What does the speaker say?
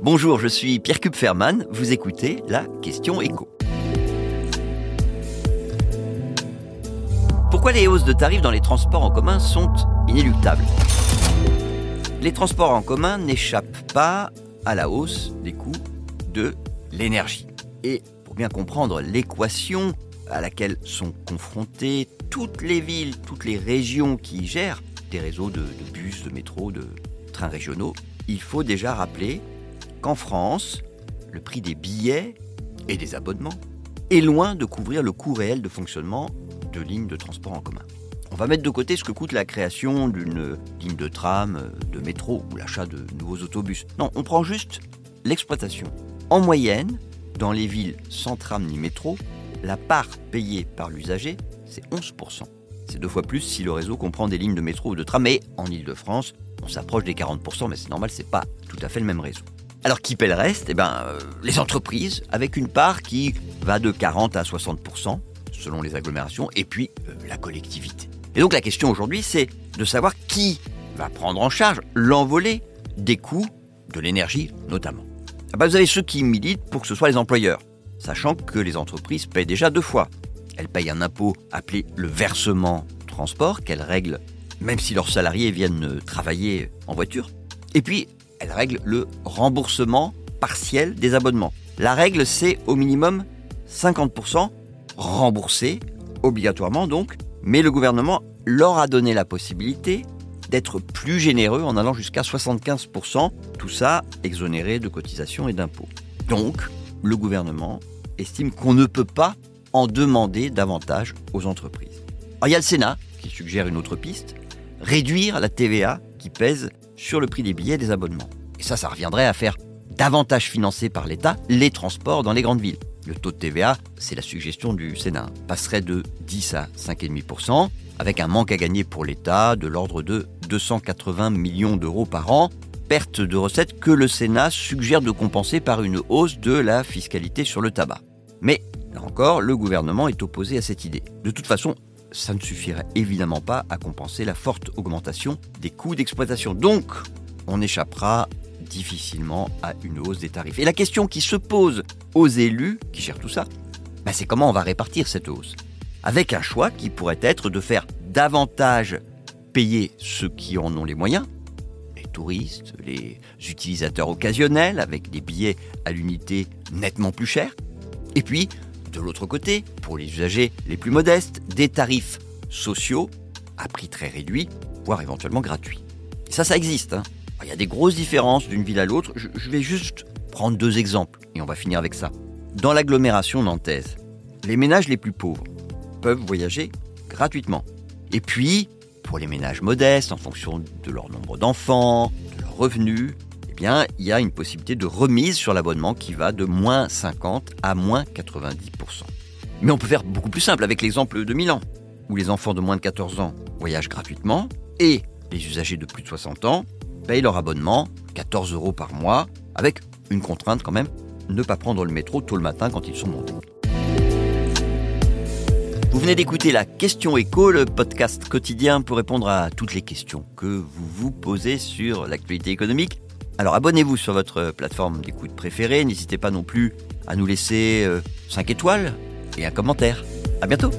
Bonjour, je suis Pierre Kupferman, vous écoutez la question écho. Pourquoi les hausses de tarifs dans les transports en commun sont inéluctables? Les transports en commun n'échappent pas à la hausse des coûts de l'énergie. Et pour bien comprendre l'équation à laquelle sont confrontées toutes les villes, toutes les régions qui gèrent des réseaux de, de bus, de métro, de trains régionaux, il faut déjà rappeler qu'en France, le prix des billets et des abonnements est loin de couvrir le coût réel de fonctionnement de lignes de transport en commun. On va mettre de côté ce que coûte la création d'une ligne de tram, de métro ou l'achat de nouveaux autobus. Non, on prend juste l'exploitation. En moyenne, dans les villes sans tram ni métro, la part payée par l'usager, c'est 11%. C'est deux fois plus si le réseau comprend des lignes de métro ou de tram, mais en Ile-de-France, on s'approche des 40%, mais c'est normal, c'est pas tout à fait le même réseau. Alors qui paie le reste? Eh ben, euh, les entreprises, avec une part qui va de 40 à 60%, selon les agglomérations, et puis euh, la collectivité. Et donc la question aujourd'hui, c'est de savoir qui va prendre en charge l'envolée des coûts de l'énergie notamment. Ah ben, vous avez ceux qui militent pour que ce soit les employeurs, sachant que les entreprises paient déjà deux fois. Elles payent un impôt appelé le versement transport, qu'elles règlent même si leurs salariés viennent travailler en voiture. Et puis, elle règle le remboursement partiel des abonnements. La règle, c'est au minimum 50% remboursé, obligatoirement donc, mais le gouvernement leur a donné la possibilité d'être plus généreux en allant jusqu'à 75%, tout ça exonéré de cotisations et d'impôts. Donc, le gouvernement estime qu'on ne peut pas en demander davantage aux entreprises. Il y a le Sénat qui suggère une autre piste, réduire la TVA qui pèse sur le prix des billets et des abonnements. Et ça, ça reviendrait à faire davantage financer par l'État les transports dans les grandes villes. Le taux de TVA, c'est la suggestion du Sénat, passerait de 10 à 5,5%, avec un manque à gagner pour l'État de l'ordre de 280 millions d'euros par an, perte de recettes que le Sénat suggère de compenser par une hausse de la fiscalité sur le tabac. Mais, là encore, le gouvernement est opposé à cette idée. De toute façon, ça ne suffirait évidemment pas à compenser la forte augmentation des coûts d'exploitation. Donc, on échappera difficilement à une hausse des tarifs. Et la question qui se pose aux élus qui gèrent tout ça, bah, c'est comment on va répartir cette hausse? Avec un choix qui pourrait être de faire davantage payer ceux qui en ont les moyens, les touristes, les utilisateurs occasionnels avec des billets à l'unité nettement plus chers, et puis de l'autre côté, pour les usagers les plus modestes, des tarifs sociaux à prix très réduit, voire éventuellement gratuits. Ça, ça existe. Hein. Il y a des grosses différences d'une ville à l'autre. Je vais juste prendre deux exemples et on va finir avec ça. Dans l'agglomération nantaise, les ménages les plus pauvres peuvent voyager gratuitement. Et puis, pour les ménages modestes, en fonction de leur nombre d'enfants, de leurs revenus, eh bien, il y a une possibilité de remise sur l'abonnement qui va de moins 50 à moins 90%. Mais on peut faire beaucoup plus simple avec l'exemple de Milan, où les enfants de moins de 14 ans voyagent gratuitement et les usagers de plus de 60 ans payent leur abonnement 14 euros par mois, avec une contrainte quand même, ne pas prendre le métro tôt le matin quand ils sont montés. Vous venez d'écouter la Question Écho, le podcast quotidien pour répondre à toutes les questions que vous vous posez sur l'actualité économique. Alors abonnez-vous sur votre plateforme d'écoute préférée. N'hésitez pas non plus à nous laisser 5 euh, étoiles et un commentaire. À bientôt